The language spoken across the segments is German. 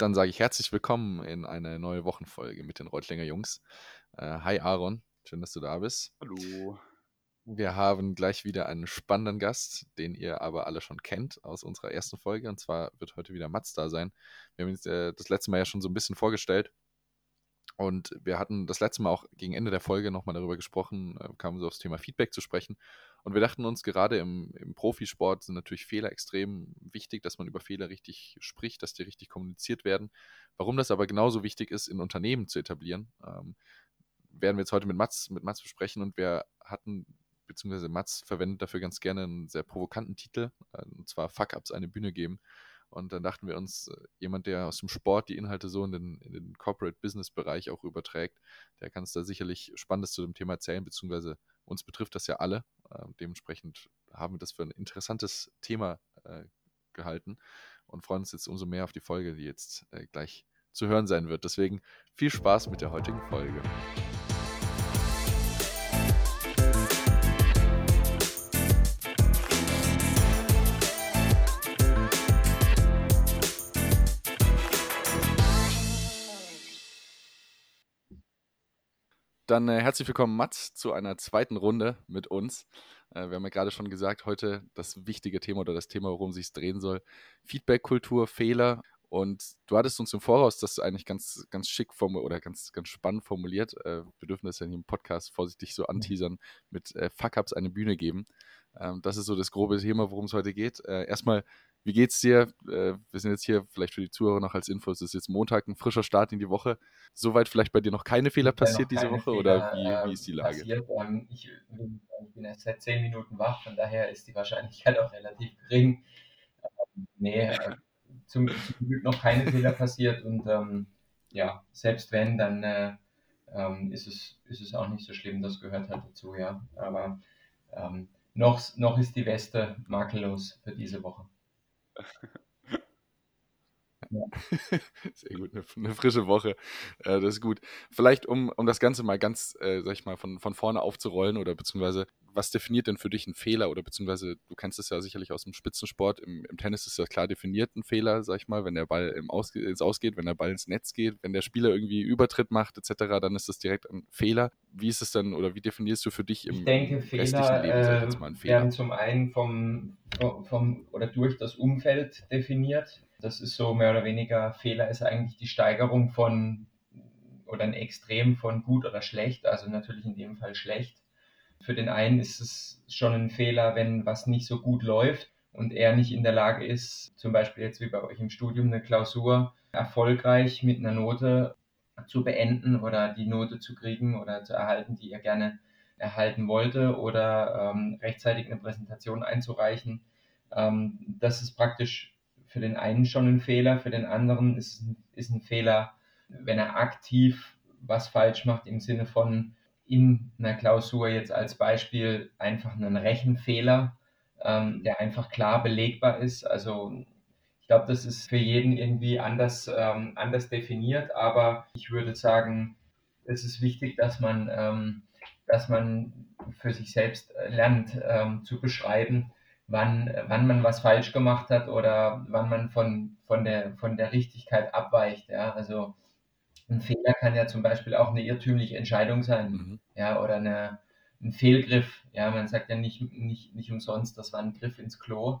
Dann sage ich herzlich willkommen in eine neue Wochenfolge mit den Reutlinger Jungs. Äh, hi Aaron, schön, dass du da bist. Hallo. Wir haben gleich wieder einen spannenden Gast, den ihr aber alle schon kennt aus unserer ersten Folge. Und zwar wird heute wieder Mats da sein. Wir haben ihn äh, das letzte Mal ja schon so ein bisschen vorgestellt. Und wir hatten das letzte Mal auch gegen Ende der Folge nochmal darüber gesprochen, äh, kamen so aufs Thema Feedback zu sprechen. Und wir dachten uns, gerade im, im, Profisport sind natürlich Fehler extrem wichtig, dass man über Fehler richtig spricht, dass die richtig kommuniziert werden. Warum das aber genauso wichtig ist, in Unternehmen zu etablieren, ähm, werden wir jetzt heute mit Mats, mit Mats besprechen. Und wir hatten, beziehungsweise Mats verwendet dafür ganz gerne einen sehr provokanten Titel, äh, und zwar Fuck-Ups eine Bühne geben. Und dann dachten wir uns, äh, jemand, der aus dem Sport die Inhalte so in den, in den Corporate Business Bereich auch überträgt, der kann es da sicherlich Spannendes zu dem Thema erzählen, beziehungsweise uns betrifft das ja alle. Äh, dementsprechend haben wir das für ein interessantes Thema äh, gehalten und freuen uns jetzt umso mehr auf die Folge, die jetzt äh, gleich zu hören sein wird. Deswegen viel Spaß mit der heutigen Folge. Dann äh, herzlich willkommen, Mats, zu einer zweiten Runde mit uns. Äh, wir haben ja gerade schon gesagt, heute das wichtige Thema oder das Thema, worum es sich drehen soll: Feedback-Kultur, Fehler. Und du hattest uns im Voraus das eigentlich ganz, ganz schick formuliert oder ganz, ganz spannend formuliert. Äh, wir dürfen das ja hier im Podcast vorsichtig so anteasern mit äh, Fuck-Ups eine Bühne geben. Ähm, das ist so das grobe Thema, worum es heute geht. Äh, erstmal wie geht's dir? Äh, wir sind jetzt hier vielleicht für die Zuhörer noch als Info. Es ist jetzt Montag, ein frischer Start in die Woche. Soweit vielleicht bei dir noch keine Fehler passiert diese Woche Fehler, oder wie, wie, ist die Lage? Ähm, ich, ich, bin erst seit zehn Minuten wach, von daher ist die Wahrscheinlichkeit auch relativ gering. Ähm, nee, äh, zum, zum, Glück noch keine Fehler passiert und ähm, ja, selbst wenn, dann äh, ähm, ist, es, ist es auch nicht so schlimm. Das gehört halt dazu, ja. Aber ähm, noch, noch ist die Weste makellos für diese Woche. Ja. Sehr gut, eine, eine, frische Woche. Äh, das ist gut. Vielleicht, um, um das Ganze mal ganz, äh, sag ich mal, von, von vorne aufzurollen oder beziehungsweise, was definiert denn für dich einen Fehler oder beziehungsweise, du kennst es ja sicherlich aus dem Spitzensport, im, im Tennis ist ja klar definiert ein Fehler, sag ich mal, wenn der Ball im Aus, ins Ausgeht, wenn der Ball ins Netz geht, wenn der Spieler irgendwie Übertritt macht etc., dann ist das direkt ein Fehler. Wie ist es dann oder wie definierst du für dich im, ich denke, Fehler, Leben, sag ich jetzt mal, einen Fehler? werden zum einen vom, vom oder durch das Umfeld definiert das ist so mehr oder weniger Fehler ist eigentlich die Steigerung von oder ein Extrem von gut oder schlecht, also natürlich in dem Fall schlecht. Für den einen ist es schon ein Fehler, wenn was nicht so gut läuft und er nicht in der Lage ist, zum Beispiel jetzt wie bei euch im Studium eine Klausur erfolgreich mit einer Note zu beenden oder die Note zu kriegen oder zu erhalten, die er gerne erhalten wollte oder ähm, rechtzeitig eine Präsentation einzureichen. Ähm, das ist praktisch für den einen schon ein Fehler, für den anderen ist, ist ein Fehler, wenn er aktiv was falsch macht im Sinne von in einer Klausur jetzt als Beispiel einfach einen Rechenfehler, ähm, der einfach klar belegbar ist. Also ich glaube, das ist für jeden irgendwie anders, ähm, anders definiert, aber ich würde sagen, es ist wichtig, dass man, ähm, dass man für sich selbst lernt ähm, zu beschreiben, wann, wann man was falsch gemacht hat oder wann man von, von, der, von der Richtigkeit abweicht. Ja? Also ein Fehler kann ja zum Beispiel auch eine irrtümliche Entscheidung sein mhm. ja, oder eine, ein Fehlgriff. Ja, man sagt ja nicht, nicht, nicht umsonst, das war ein Griff ins Klo.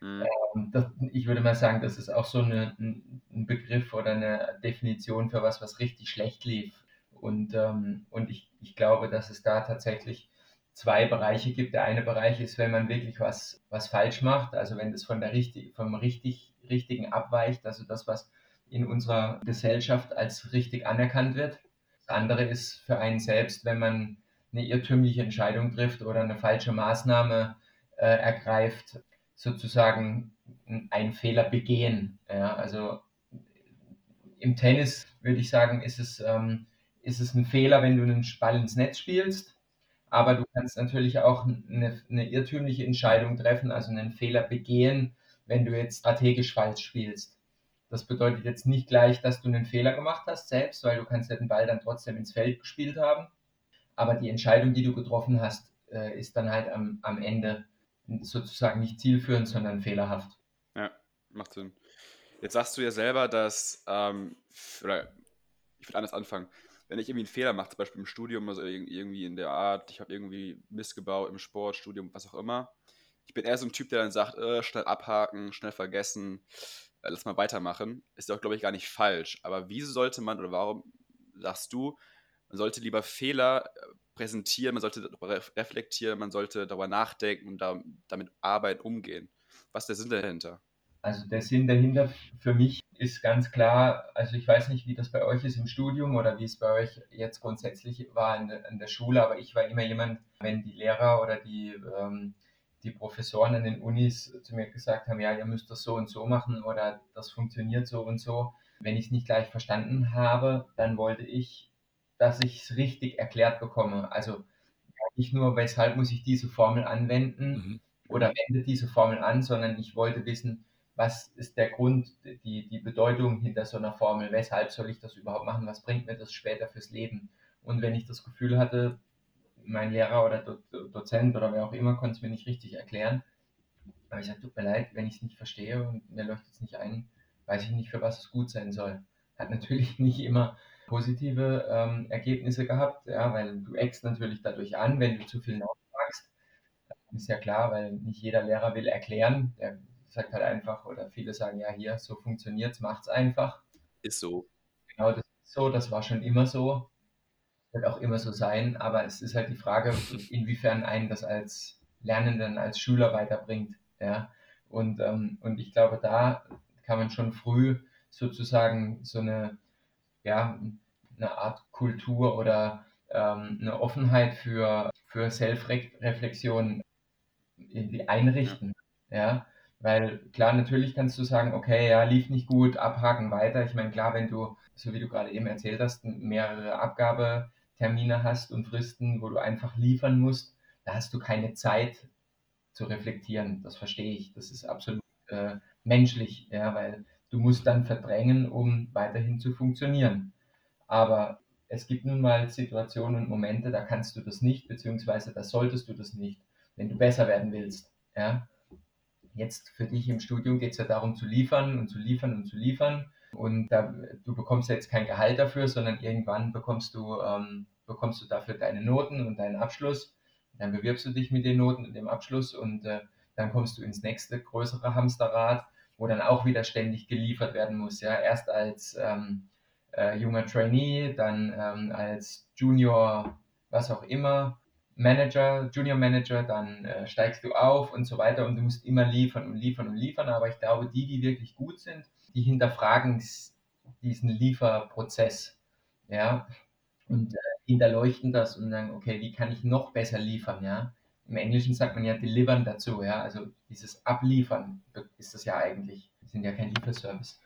Mhm. Ähm, das, ich würde mal sagen, das ist auch so eine, ein, ein, Begriff oder eine Definition für was, was richtig schlecht lief. Und, ähm, und ich, ich glaube, dass es da tatsächlich zwei Bereiche gibt. Der eine Bereich ist, wenn man wirklich was, was falsch macht, also wenn das von der richtig, vom richtig, richtigen abweicht, also das, was in unserer Gesellschaft als richtig anerkannt wird. Das andere ist für einen selbst, wenn man eine irrtümliche Entscheidung trifft oder eine falsche Maßnahme äh, ergreift, sozusagen einen Fehler begehen. Ja, also im Tennis würde ich sagen, ist es, ähm, ist es ein Fehler, wenn du einen Ball ins Netz spielst aber du kannst natürlich auch eine, eine irrtümliche Entscheidung treffen, also einen Fehler begehen, wenn du jetzt strategisch falsch spielst. Das bedeutet jetzt nicht gleich, dass du einen Fehler gemacht hast selbst, weil du kannst ja den Ball dann trotzdem ins Feld gespielt haben. Aber die Entscheidung, die du getroffen hast, äh, ist dann halt am, am Ende sozusagen nicht zielführend, sondern fehlerhaft. Ja, macht Sinn. Jetzt sagst du ja selber, dass, ähm, oder ich würde anders anfangen. Wenn ich irgendwie einen Fehler mache, zum Beispiel im Studium, also irgendwie in der Art, ich habe irgendwie missgebaut im Sport, Studium, was auch immer. Ich bin eher so ein Typ, der dann sagt, äh, schnell abhaken, schnell vergessen, lass mal weitermachen. Ist auch, glaube ich, gar nicht falsch. Aber wieso sollte man, oder warum sagst du, man sollte lieber Fehler äh, präsentieren, man sollte reflektieren, man sollte darüber nachdenken und da, damit arbeiten, umgehen. Was ist der Sinn dahinter? Also der Sinn dahinter für mich ist ganz klar, also ich weiß nicht, wie das bei euch ist im Studium oder wie es bei euch jetzt grundsätzlich war in der, in der Schule, aber ich war immer jemand, wenn die Lehrer oder die, ähm, die Professoren an den Unis zu mir gesagt haben, ja, ihr müsst das so und so machen oder das funktioniert so und so. Wenn ich es nicht gleich verstanden habe, dann wollte ich, dass ich es richtig erklärt bekomme. Also nicht nur, weshalb muss ich diese Formel anwenden mhm. oder wende diese Formel an, sondern ich wollte wissen, was ist der Grund, die, die Bedeutung hinter so einer Formel, weshalb soll ich das überhaupt machen, was bringt mir das später fürs Leben. Und wenn ich das Gefühl hatte, mein Lehrer oder Do Dozent oder wer auch immer konnte es mir nicht richtig erklären, aber ich sagte, tut mir leid, wenn ich es nicht verstehe und mir leuchtet es nicht ein, weiß ich nicht, für was es gut sein soll. Hat natürlich nicht immer positive ähm, Ergebnisse gehabt, ja, weil du eckst natürlich dadurch an, wenn du zu viel nachfragst. Ist ja klar, weil nicht jeder Lehrer will erklären. Der sagt halt einfach, oder viele sagen, ja, hier, so funktioniert es, macht es einfach. Ist so. Genau, das ist so, das war schon immer so. Wird auch immer so sein, aber es ist halt die Frage, inwiefern einen das als Lernenden, als Schüler weiterbringt. Ja? Und, ähm, und ich glaube, da kann man schon früh sozusagen so eine, ja, eine Art Kultur oder ähm, eine Offenheit für, für Selbstreflexion irgendwie einrichten. Ja. Weil klar, natürlich kannst du sagen, okay, ja, lief nicht gut, abhaken weiter. Ich meine, klar, wenn du, so wie du gerade eben erzählt hast, mehrere Abgabetermine hast und Fristen, wo du einfach liefern musst, da hast du keine Zeit zu reflektieren. Das verstehe ich. Das ist absolut äh, menschlich, ja, weil du musst dann verdrängen, um weiterhin zu funktionieren. Aber es gibt nun mal Situationen und Momente, da kannst du das nicht, beziehungsweise da solltest du das nicht, wenn du besser werden willst. Ja? Jetzt für dich im Studium geht es ja darum zu liefern und zu liefern und zu liefern. Und da, du bekommst jetzt kein Gehalt dafür, sondern irgendwann bekommst du, ähm, bekommst du dafür deine Noten und deinen Abschluss. Dann bewirbst du dich mit den Noten und dem Abschluss und äh, dann kommst du ins nächste größere Hamsterrad, wo dann auch wieder ständig geliefert werden muss. Ja, erst als ähm, äh, junger Trainee, dann ähm, als Junior, was auch immer, Manager, Junior Manager, dann äh, steigst du auf und so weiter und du musst immer liefern und liefern und liefern. Aber ich glaube, die, die wirklich gut sind, die hinterfragen diesen Lieferprozess, ja, und äh, hinterleuchten das und sagen, okay, wie kann ich noch besser liefern, ja. Im Englischen sagt man ja delivern dazu, ja, also dieses Abliefern ist das ja eigentlich, wir sind ja kein Lieferservice,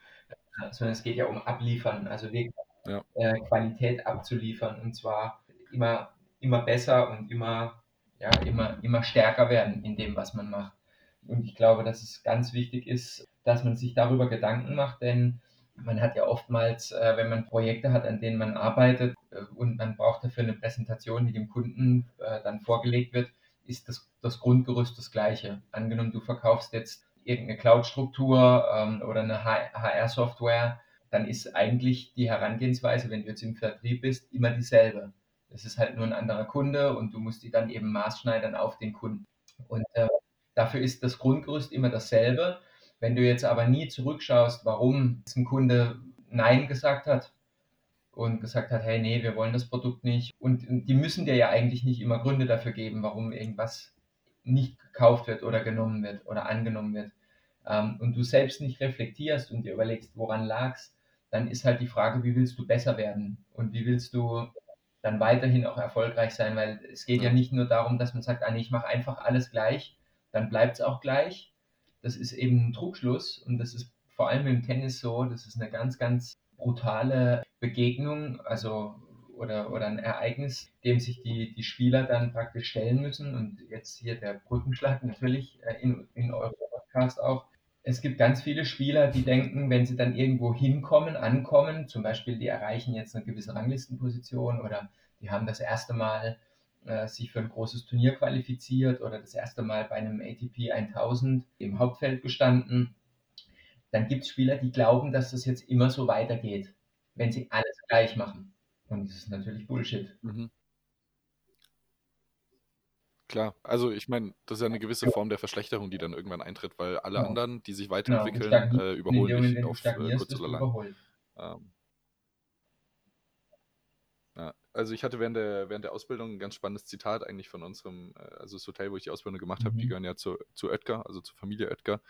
sondern es geht ja um Abliefern, also wirklich ja. äh, Qualität abzuliefern und zwar immer immer besser und immer, ja, immer, immer stärker werden in dem, was man macht. Und ich glaube, dass es ganz wichtig ist, dass man sich darüber Gedanken macht, denn man hat ja oftmals, äh, wenn man Projekte hat, an denen man arbeitet äh, und man braucht dafür eine Präsentation, die dem Kunden äh, dann vorgelegt wird, ist das, das Grundgerüst das gleiche. Angenommen, du verkaufst jetzt irgendeine Cloud-Struktur ähm, oder eine HR-Software, dann ist eigentlich die Herangehensweise, wenn du jetzt im Vertrieb bist, immer dieselbe. Es ist halt nur ein anderer Kunde und du musst die dann eben maßschneidern auf den Kunden. Und äh, dafür ist das Grundgerüst immer dasselbe. Wenn du jetzt aber nie zurückschaust, warum ein Kunde Nein gesagt hat und gesagt hat, hey, nee, wir wollen das Produkt nicht. Und, die müssen dir ja eigentlich nicht immer Gründe dafür geben, warum irgendwas nicht gekauft wird oder genommen wird oder angenommen wird. Ähm, und du selbst nicht reflektierst und dir überlegst, woran lag's, dann ist halt die Frage, wie willst du besser werden und wie willst du dann weiterhin auch erfolgreich sein, weil es geht ja nicht nur darum, dass man sagt, ah, nee, ich mache einfach alles gleich, dann bleibt es auch gleich. Das ist eben ein Trugschluss und das ist vor allem im Tennis so, das ist eine ganz, ganz brutale Begegnung, also oder, oder ein Ereignis, dem sich die, die Spieler dann praktisch stellen müssen. Und jetzt hier der Brückenschlag natürlich äh, in, in eurem Podcast auch es gibt ganz viele Spieler, die denken, wenn sie dann irgendwo hinkommen, ankommen, zum Beispiel die erreichen jetzt eine gewisse Ranglistenposition oder die haben das erste Mal äh, sich für ein großes Turnier qualifiziert oder das erste Mal bei einem ATP 1000 im Hauptfeld gestanden, dann gibt es Spieler, die glauben, dass das jetzt immer so weitergeht, wenn sie alles gleich machen. Und das ist natürlich Bullshit. Mhm. Klar, also ich meine, das ist ja eine gewisse Form der Verschlechterung, die dann irgendwann eintritt, weil alle genau. anderen, die sich weiterentwickeln, genau. äh, überholen dich auf äh, kurz oder lang. Ähm, ja, also ich hatte während der, während der Ausbildung ein ganz spannendes Zitat eigentlich von unserem, äh, also das Hotel, wo ich die Ausbildung gemacht habe, die mhm. gehören ja zu, zu Oetker, also zur Familie Oetker.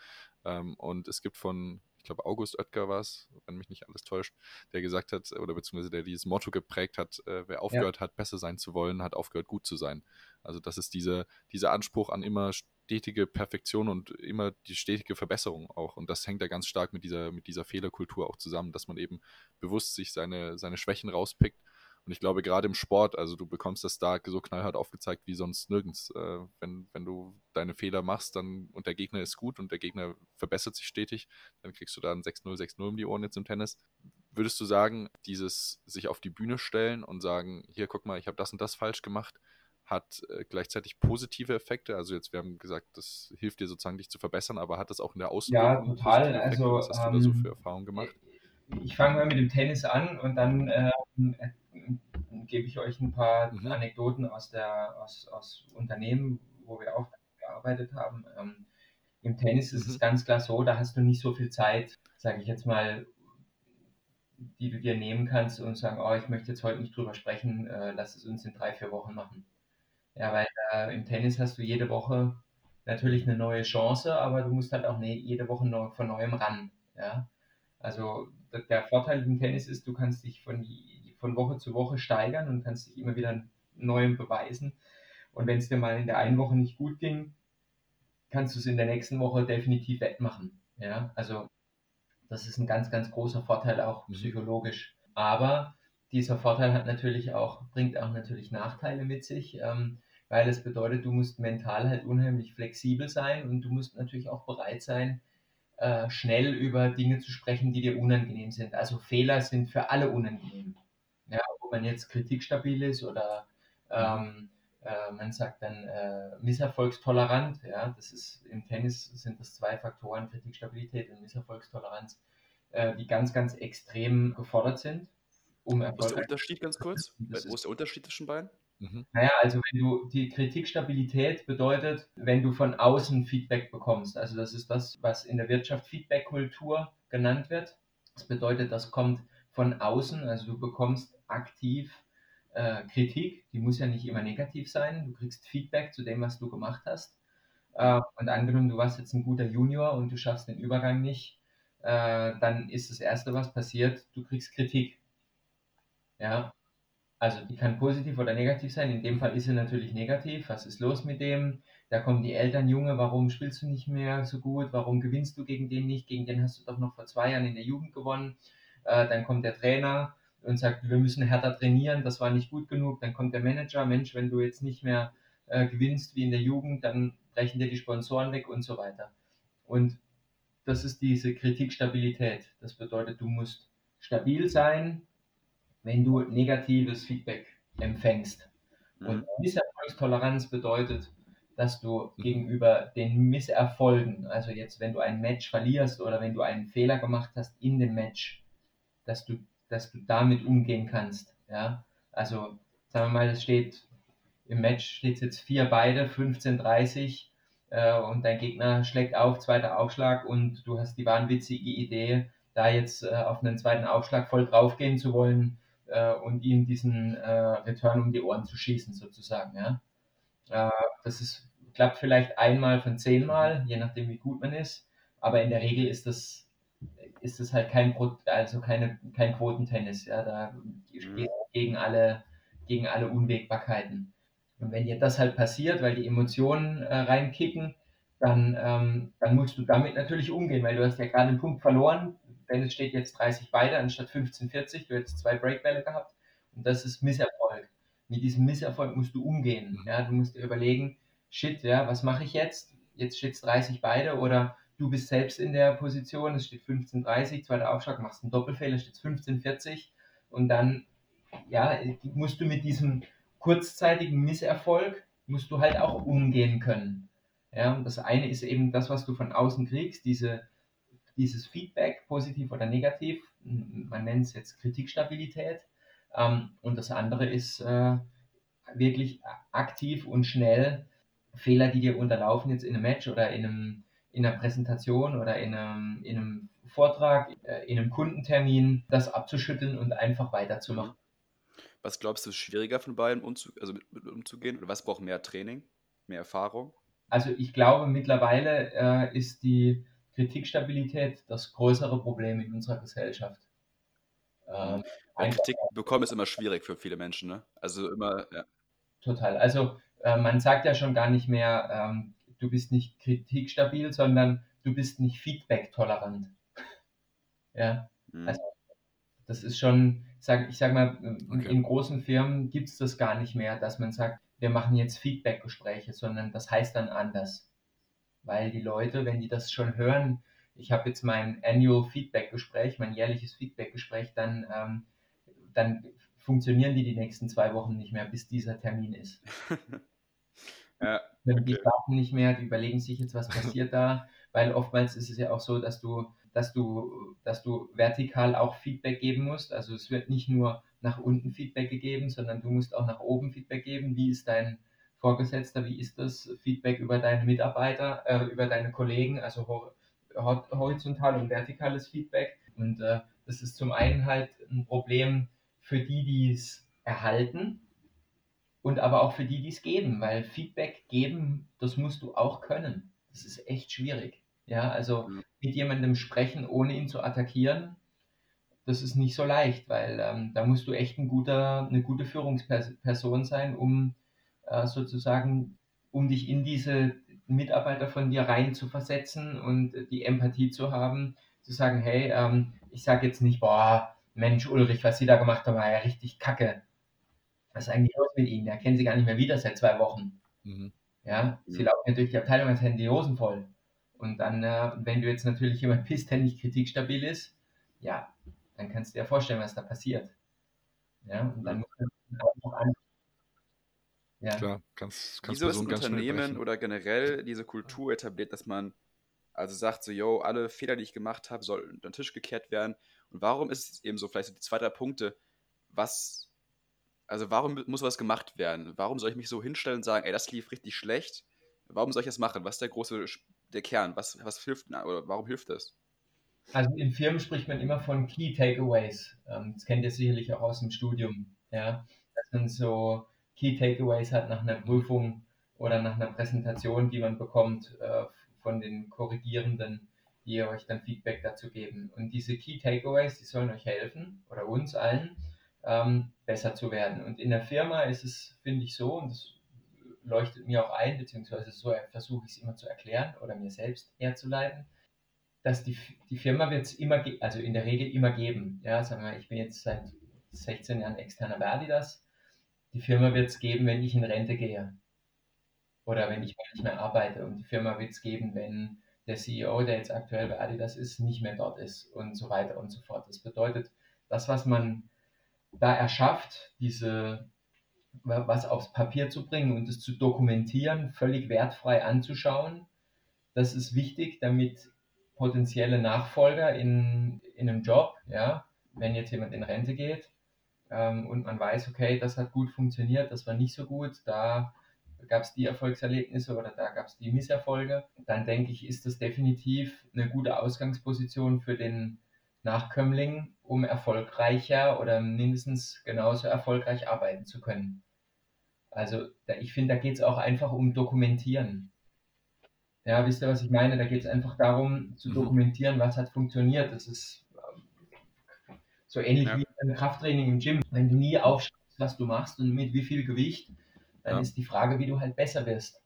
Ähm, und es gibt von, ich glaube August Oetker war es, wenn mich nicht alles täuscht, der gesagt hat, oder beziehungsweise der dieses Motto geprägt hat, äh, wer aufgehört ja. hat, besser sein zu wollen, hat aufgehört, gut zu sein. Also das ist diese, dieser Anspruch an immer stetige Perfektion und immer die stetige Verbesserung auch. Und das hängt ja ganz stark mit dieser, mit dieser Fehlerkultur auch zusammen, dass man eben bewusst sich seine, seine Schwächen rauspickt und ich glaube, gerade im Sport, also du bekommst das da so knallhart aufgezeigt wie sonst nirgends. Äh, wenn, wenn du deine Fehler machst dann, und der Gegner ist gut und der Gegner verbessert sich stetig, dann kriegst du da ein 6-0, 6-0 um die Ohren jetzt im Tennis. Würdest du sagen, dieses sich auf die Bühne stellen und sagen, hier, guck mal, ich habe das und das falsch gemacht, hat äh, gleichzeitig positive Effekte. Also jetzt, wir haben gesagt, das hilft dir sozusagen, dich zu verbessern, aber hat das auch in der Außenwirkung Ja, total. Also, Was hast ähm, du da so ähm, für Erfahrungen gemacht? Ich fange mal mit dem Tennis an und dann ähm, gebe ich euch ein paar mhm. Anekdoten aus, der, aus, aus Unternehmen, wo wir auch gearbeitet haben. Ähm, Im Tennis ist mhm. es ganz klar so, da hast du nicht so viel Zeit, sage ich jetzt mal, die du dir nehmen kannst und sagen, oh, ich möchte jetzt heute nicht drüber sprechen, äh, lass es uns in drei, vier Wochen machen. Ja, weil äh, im Tennis hast du jede Woche natürlich eine neue Chance, aber du musst halt auch ne, jede Woche neu, von neuem ran. Ja? Also der Vorteil im Tennis ist, du kannst dich von von Woche zu Woche steigern und kannst dich immer wieder neuem beweisen. Und wenn es dir mal in der einen Woche nicht gut ging, kannst du es in der nächsten Woche definitiv wettmachen. Ja, also das ist ein ganz, ganz großer Vorteil auch mhm. psychologisch. Aber dieser Vorteil hat natürlich auch, bringt auch natürlich Nachteile mit sich, ähm, weil es bedeutet, du musst mental halt unheimlich flexibel sein und du musst natürlich auch bereit sein, äh, schnell über Dinge zu sprechen, die dir unangenehm sind. Also Fehler sind für alle unangenehm man jetzt kritikstabil ist oder ähm, äh, man sagt dann äh, misserfolgstolerant. Ja, das ist im Tennis sind das zwei Faktoren, Kritikstabilität und Misserfolgstoleranz, äh, die ganz, ganz extrem gefordert sind. Um Was ist der Unterschied ganz kurz? Wo ist der Unterschied zwischen beiden? Mhm. Naja, also wenn du die Kritikstabilität bedeutet, wenn du von außen Feedback bekommst. Also das ist das, was in der Wirtschaft Feedback-Kultur genannt wird. Das bedeutet, das kommt von außen, also du bekommst aktiv äh, Kritik, die muss ja nicht immer negativ sein, du kriegst Feedback zu dem, was du gemacht hast. Äh, und angenommen, du warst jetzt ein guter Junior und du schaffst den Übergang nicht, äh, dann ist das Erste, was passiert, du kriegst Kritik. Ja, also die kann positiv oder negativ sein. In dem Fall ist sie natürlich negativ. Was ist los mit dem? Da kommen die Eltern, Junge, warum spielst du nicht mehr so gut? Warum gewinnst du gegen den nicht? Gegen den hast du doch noch vor zwei Jahren in der Jugend gewonnen. Äh, dann kommt der Trainer und sagt, wir müssen härter trainieren, das war nicht gut genug. Dann kommt der Manager, Mensch, wenn du jetzt nicht mehr äh, gewinnst wie in der Jugend, dann brechen dir die Sponsoren weg und so weiter. Und das ist diese Kritikstabilität. Das bedeutet, du musst stabil sein, wenn du negatives Feedback empfängst. Mhm. Und Misserfolgstoleranz bedeutet, dass du gegenüber den Misserfolgen, also jetzt, wenn du ein Match verlierst oder wenn du einen Fehler gemacht hast in dem Match, dass du, dass du damit umgehen kannst. Ja? Also, sagen wir mal, es steht im Match steht jetzt vier beide, 15:30 äh, und dein Gegner schlägt auf, zweiter Aufschlag und du hast die wahnwitzige Idee, da jetzt äh, auf einen zweiten Aufschlag voll draufgehen zu wollen äh, und ihm diesen äh, Return um die Ohren zu schießen, sozusagen. Ja? Äh, das ist, klappt vielleicht einmal von zehnmal, je nachdem wie gut man ist, aber in der Regel ist das ist es halt kein, also keine, kein Quotentennis. Ja, da mhm. gegen alle, gegen alle Unwägbarkeiten. Und wenn dir das halt passiert, weil die Emotionen äh, reinkicken, dann, ähm, dann musst du damit natürlich umgehen, weil du hast ja gerade einen Punkt verloren, denn es steht jetzt 30 beide anstatt 15, 40, du hättest zwei Breakbälle gehabt und das ist Misserfolg. Mit diesem Misserfolg musst du umgehen. Mhm. Ja, du musst dir überlegen, shit, ja, was mache ich jetzt? Jetzt steht es 30 beide oder du bist selbst in der Position, es steht 15:30, zweiter Aufschlag, machst einen Doppelfehler, steht 15:40 und dann ja, musst du mit diesem kurzzeitigen Misserfolg musst du halt auch umgehen können. Ja, das eine ist eben das, was du von außen kriegst, diese dieses Feedback, positiv oder negativ. Man nennt es jetzt Kritikstabilität. Ähm, und das andere ist äh, wirklich aktiv und schnell Fehler, die dir unterlaufen, jetzt in einem Match oder in, einem, in einer Präsentation oder in einem, in einem Vortrag, äh, in einem Kundentermin, das abzuschütteln und einfach weiterzumachen. Was glaubst du, ist schwieriger von beiden umzu also mit, mit umzugehen? Oder was braucht mehr Training, mehr Erfahrung? Also ich glaube, mittlerweile äh, ist die Kritikstabilität das größere Problem in unserer Gesellschaft. Ähm, Kritik bekommen ist immer schwierig für viele Menschen, ne? Also immer, ja. Total. Also äh, man sagt ja schon gar nicht mehr, ähm, du bist nicht kritikstabil, sondern du bist nicht feedback-tolerant. ja, mhm. also das ist schon, sag, ich sag mal, okay. in großen Firmen gibt es das gar nicht mehr, dass man sagt, wir machen jetzt Feedback-Gespräche, sondern das heißt dann anders. Weil die Leute, wenn die das schon hören, ich habe jetzt mein Annual Feedback-Gespräch, mein jährliches Feedback-Gespräch, dann, ähm, dann funktionieren die die nächsten zwei Wochen nicht mehr, bis dieser Termin ist. ja, okay. Die warten nicht mehr, die überlegen sich jetzt, was passiert da, weil oftmals ist es ja auch so, dass du, dass du, dass du vertikal auch Feedback geben musst. Also es wird nicht nur nach unten Feedback gegeben, sondern du musst auch nach oben Feedback geben. Wie ist dein Vorgesetzter, wie ist das Feedback über deine Mitarbeiter, äh, über deine Kollegen, also horizontal und vertikales Feedback. Und äh, das ist zum einen halt ein Problem für die, die es erhalten und aber auch für die, die es geben, weil Feedback geben, das musst du auch können. Das ist echt schwierig. Ja, also mit jemandem sprechen, ohne ihn zu attackieren, das ist nicht so leicht, weil ähm, da musst du echt ein guter, eine gute Führungsperson sein, um äh, sozusagen, um dich in diese Mitarbeiter von dir rein zu versetzen und die Empathie zu haben, zu sagen, hey, ähm, ich sage jetzt nicht, boah, Mensch, Ulrich, was Sie da gemacht haben, war ja richtig kacke. Was ist eigentlich los mit Ihnen? Der kennen Sie gar nicht mehr wieder seit zwei Wochen. Mhm. Ja, Sie laufen ja durch die Abteilung, als hätten die Hosen voll. Und dann, äh, wenn du jetzt natürlich jemand bist, der nicht kritikstabil ist, ja, dann kannst du dir vorstellen, was da passiert. Ja, und dann muss man einfach an, ja. Klar, kannst, kannst Wieso ist ein Unternehmen oder generell diese Kultur etabliert, dass man also sagt so, yo, alle Fehler, die ich gemacht habe, sollen unter den Tisch gekehrt werden. Und warum ist es eben so, vielleicht so die zwei, drei Punkte, was, also warum muss was gemacht werden? Warum soll ich mich so hinstellen und sagen, ey, das lief richtig schlecht? Warum soll ich das machen? Was ist der große, der Kern? Was, was hilft, oder warum hilft das? Also in Firmen spricht man immer von Key Takeaways. Ähm, das kennt ihr sicherlich auch aus dem Studium. Ja, das sind so Key Takeaways hat nach einer Prüfung oder nach einer Präsentation, die man bekommt äh, von den Korrigierenden, die euch dann Feedback dazu geben. Und diese Key Takeaways, die sollen euch helfen oder uns allen, ähm, besser zu werden. Und in der Firma ist es, finde ich, so, und das leuchtet mir auch ein, beziehungsweise so versuche ich es immer zu erklären oder mir selbst herzuleiten, dass die, die Firma wird es immer, also in der Regel immer geben. Ja, sagen wir, ich bin jetzt seit 16 Jahren externer Verdidas die Firma wird es geben, wenn ich in Rente gehe. Oder wenn ich nicht mehr arbeite. Und die Firma wird es geben, wenn der CEO, der jetzt aktuell bei Adidas ist, nicht mehr dort ist und so weiter und so fort. Das bedeutet, das, was man da erschafft, diese, was aufs Papier zu bringen und es zu dokumentieren, völlig wertfrei anzuschauen, das ist wichtig, damit potenzielle Nachfolger in, in einem Job, ja, wenn jetzt jemand in Rente geht, ähm, und man weiß, okay, das hat gut funktioniert, das war nicht so gut, da gab es die Erfolgserlebnisse oder da gab es die Misserfolge, dann denke ich, ist das definitiv eine gute Ausgangsposition für den Nachkömmling, um erfolgreicher oder mindestens genauso erfolgreich arbeiten zu können. Also da, ich finde, da geht es auch einfach um Dokumentieren. Ja, wisst ihr, was ich meine? Da geht es einfach darum, zu mhm. dokumentieren, was hat funktioniert. Das ist so ähnlich ja. wie ein Krafttraining im Gym. Wenn du nie aufschreibst, was du machst und mit wie viel Gewicht, dann ja. ist die Frage, wie du halt besser wirst.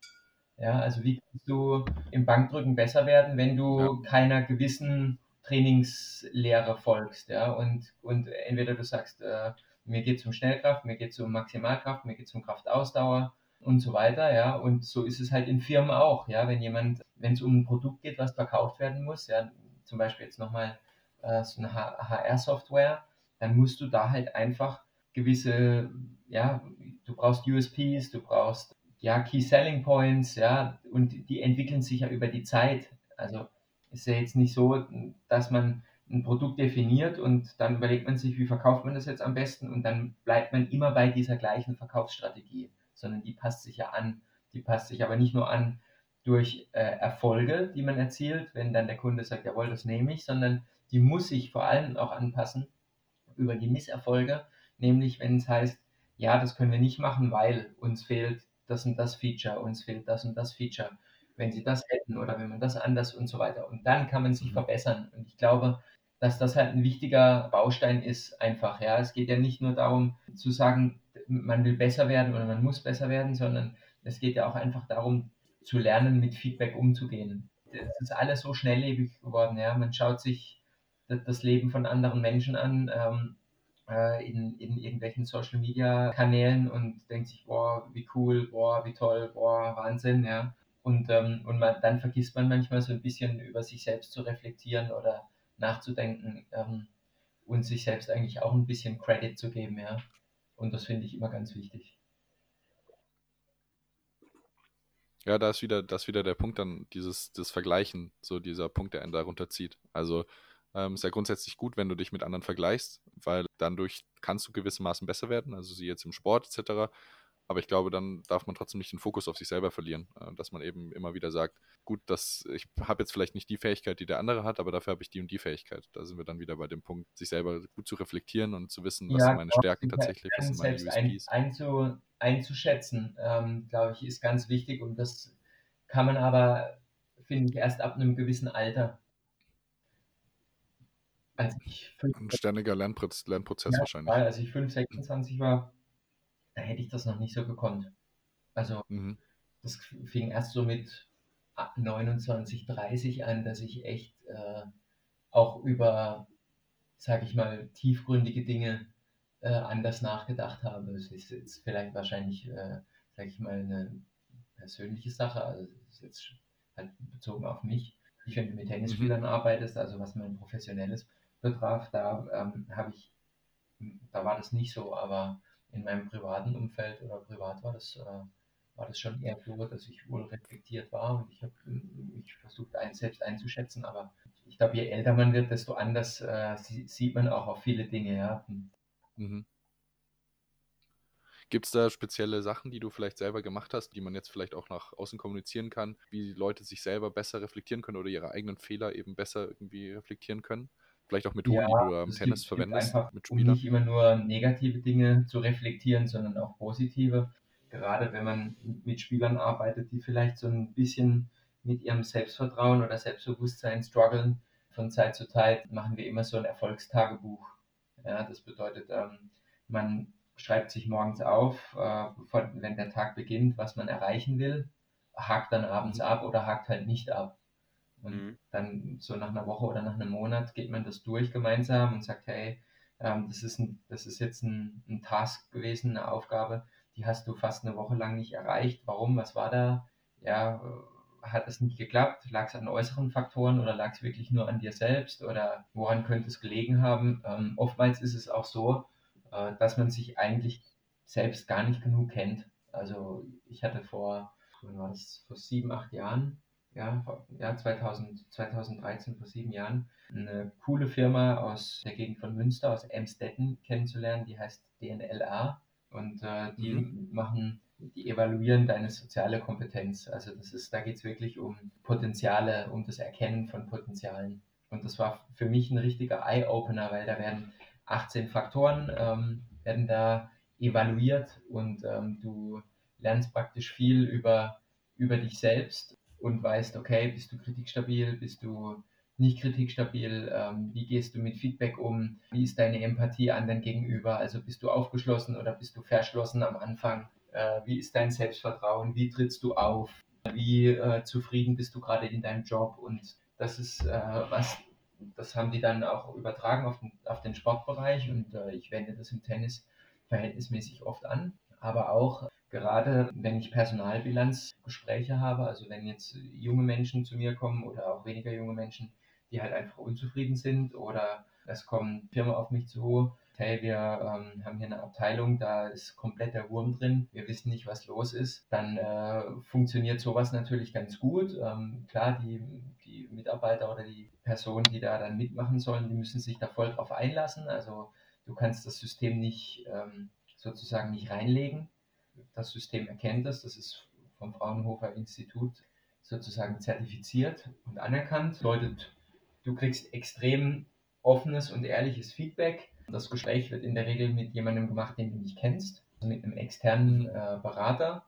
Ja, also wie kannst du im Bankdrücken besser werden, wenn du ja. keiner gewissen Trainingslehre folgst, ja, und, und entweder du sagst, äh, mir geht es um Schnellkraft, mir geht es um Maximalkraft, mir geht es um Kraftausdauer und so weiter, ja, und so ist es halt in Firmen auch, ja, wenn jemand, wenn es um ein Produkt geht, was verkauft werden muss, ja, zum Beispiel jetzt nochmal äh, so eine HR-Software, dann musst du da halt einfach gewisse, ja, du brauchst USPs, du brauchst ja Key Selling Points, ja, und die entwickeln sich ja über die Zeit. Also ist ja jetzt nicht so, dass man ein Produkt definiert und dann überlegt man sich, wie verkauft man das jetzt am besten und dann bleibt man immer bei dieser gleichen Verkaufsstrategie, sondern die passt sich ja an. Die passt sich aber nicht nur an durch äh, Erfolge, die man erzielt, wenn dann der Kunde sagt, jawohl, das nehme ich, sondern die muss sich vor allem auch anpassen über die Misserfolge, nämlich wenn es heißt, ja, das können wir nicht machen, weil uns fehlt das und das Feature, uns fehlt das und das Feature, wenn sie das hätten oder wenn man das anders und so weiter. Und dann kann man sich mhm. verbessern. Und ich glaube, dass das halt ein wichtiger Baustein ist, einfach. Ja, es geht ja nicht nur darum zu sagen, man will besser werden oder man muss besser werden, sondern es geht ja auch einfach darum, zu lernen, mit Feedback umzugehen. Es ist alles so schnelllebig geworden. Ja, man schaut sich das Leben von anderen Menschen an ähm, äh, in, in irgendwelchen Social Media Kanälen und denkt sich, boah, wie cool, boah, wie toll, boah, Wahnsinn, ja. Und, ähm, und man, dann vergisst man manchmal so ein bisschen über sich selbst zu reflektieren oder nachzudenken ähm, und sich selbst eigentlich auch ein bisschen Credit zu geben, ja. Und das finde ich immer ganz wichtig. Ja, da ist wieder, das wieder der Punkt dann, dieses das Vergleichen, so dieser Punkt, der einen darunter zieht. Also ähm, ist ja grundsätzlich gut, wenn du dich mit anderen vergleichst, weil dadurch kannst du gewissermaßen besser werden, also sie jetzt im Sport etc. Aber ich glaube, dann darf man trotzdem nicht den Fokus auf sich selber verlieren. Äh, dass man eben immer wieder sagt, gut, das, ich habe jetzt vielleicht nicht die Fähigkeit, die der andere hat, aber dafür habe ich die und die Fähigkeit. Da sind wir dann wieder bei dem Punkt, sich selber gut zu reflektieren und zu wissen, was ja, sind meine genau. Stärken tatsächlich, was sind meine USPs. Ein, einzu, einzuschätzen, ähm, glaube ich, ist ganz wichtig und das kann man aber, finde ich, erst ab einem gewissen Alter. Als ich Ein ständiger Lernproz Lernprozess ja, wahrscheinlich. Als ich 5, 26 war, da hätte ich das noch nicht so gekonnt. Also mhm. das fing erst so mit 29, 30 an, dass ich echt äh, auch über, sage ich mal, tiefgründige Dinge äh, anders nachgedacht habe. Es ist jetzt vielleicht wahrscheinlich, äh, sage ich mal, eine persönliche Sache, also ist jetzt halt bezogen auf mich. Ich, wenn du mit Tennisspielern mhm. arbeitest, also was mein professionelles betraf, da ähm, habe ich, da war das nicht so, aber in meinem privaten Umfeld oder privat war das, äh, war das schon eher so, dass ich wohl reflektiert war und ich habe mich versucht, ein, selbst einzuschätzen, aber ich glaube, je älter man wird, desto anders äh, sieht man auch auf viele Dinge, ja. Mhm. Gibt es da spezielle Sachen, die du vielleicht selber gemacht hast, die man jetzt vielleicht auch nach außen kommunizieren kann, wie Leute sich selber besser reflektieren können oder ihre eigenen Fehler eben besser irgendwie reflektieren können? Vielleicht auch Methoden, ja, die du am Tennis gibt, verwendest gibt einfach, mit Spielern. Um nicht immer nur negative Dinge zu reflektieren, sondern auch positive. Gerade wenn man mit Spielern arbeitet, die vielleicht so ein bisschen mit ihrem Selbstvertrauen oder Selbstbewusstsein strugglen. Von Zeit zu Zeit machen wir immer so ein Erfolgstagebuch. Ja, das bedeutet, ähm, man schreibt sich morgens auf, äh, wenn der Tag beginnt, was man erreichen will, hakt dann abends mhm. ab oder hakt halt nicht ab. Und mhm. dann so nach einer Woche oder nach einem Monat geht man das durch gemeinsam und sagt, hey, ähm, das, ist ein, das ist jetzt ein, ein Task gewesen, eine Aufgabe, die hast du fast eine Woche lang nicht erreicht. Warum? Was war da? Ja, hat es nicht geklappt? Lag es an äußeren Faktoren oder lag es wirklich nur an dir selbst? Oder woran könnte es gelegen haben? Ähm, oftmals ist es auch so, äh, dass man sich eigentlich selbst gar nicht genug kennt. Also ich hatte vor, wann war das, vor sieben, acht Jahren ja, ja 2000, 2013, vor sieben Jahren, eine coole Firma aus der Gegend von Münster, aus Emstetten kennenzulernen, die heißt DNLA und äh, die mhm. machen, die evaluieren deine soziale Kompetenz. Also das ist, da geht es wirklich um Potenziale, um das Erkennen von Potenzialen. Und das war für mich ein richtiger Eye-Opener, weil da werden 18 Faktoren ähm, werden da evaluiert und ähm, du lernst praktisch viel über, über dich selbst und weißt, okay, bist du kritikstabil, bist du nicht kritikstabil, ähm, wie gehst du mit Feedback um, wie ist deine Empathie anderen gegenüber, also bist du aufgeschlossen oder bist du verschlossen am Anfang, äh, wie ist dein Selbstvertrauen, wie trittst du auf, wie äh, zufrieden bist du gerade in deinem Job und das ist äh, was, das haben die dann auch übertragen auf den, auf den Sportbereich und äh, ich wende das im Tennis verhältnismäßig oft an, aber auch Gerade wenn ich Personalbilanzgespräche habe, also wenn jetzt junge Menschen zu mir kommen oder auch weniger junge Menschen, die halt einfach unzufrieden sind oder es kommen Firmen auf mich zu, hey, wir ähm, haben hier eine Abteilung, da ist komplett der Wurm drin, wir wissen nicht, was los ist, dann äh, funktioniert sowas natürlich ganz gut. Ähm, klar, die, die Mitarbeiter oder die Personen, die da dann mitmachen sollen, die müssen sich da voll drauf einlassen. Also du kannst das System nicht ähm, sozusagen nicht reinlegen. Das System erkennt das, das ist vom Fraunhofer Institut sozusagen zertifiziert und anerkannt. Bedeutet, du kriegst extrem offenes und ehrliches Feedback. Das Gespräch wird in der Regel mit jemandem gemacht, den du nicht kennst, also mit einem externen äh, Berater.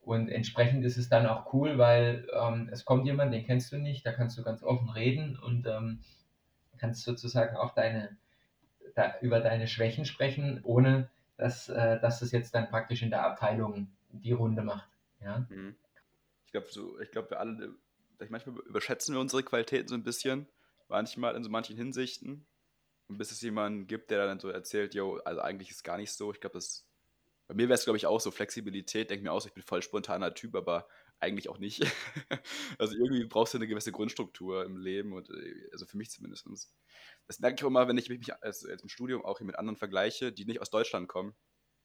Und entsprechend ist es dann auch cool, weil ähm, es kommt jemand, den kennst du nicht, da kannst du ganz offen reden und ähm, kannst sozusagen auch deine, da, über deine Schwächen sprechen, ohne dass, äh, dass das jetzt dann praktisch in der Abteilung die Runde macht. Ja? Mhm. Ich glaube, so, ich wir alle, manchmal überschätzen wir unsere Qualitäten so ein bisschen, manchmal in so manchen Hinsichten. Und bis es jemanden gibt, der dann so erzählt, yo, also eigentlich ist gar nicht so. Ich glaube, das bei mir wäre es, glaube ich, auch so Flexibilität. Denke mir auch, ich bin voll spontaner Typ, aber eigentlich auch nicht. also irgendwie brauchst du eine gewisse Grundstruktur im Leben und äh, also für mich zumindest. Das merke ich auch immer, wenn ich mich als, als im Studium auch hier mit anderen vergleiche, die nicht aus Deutschland kommen,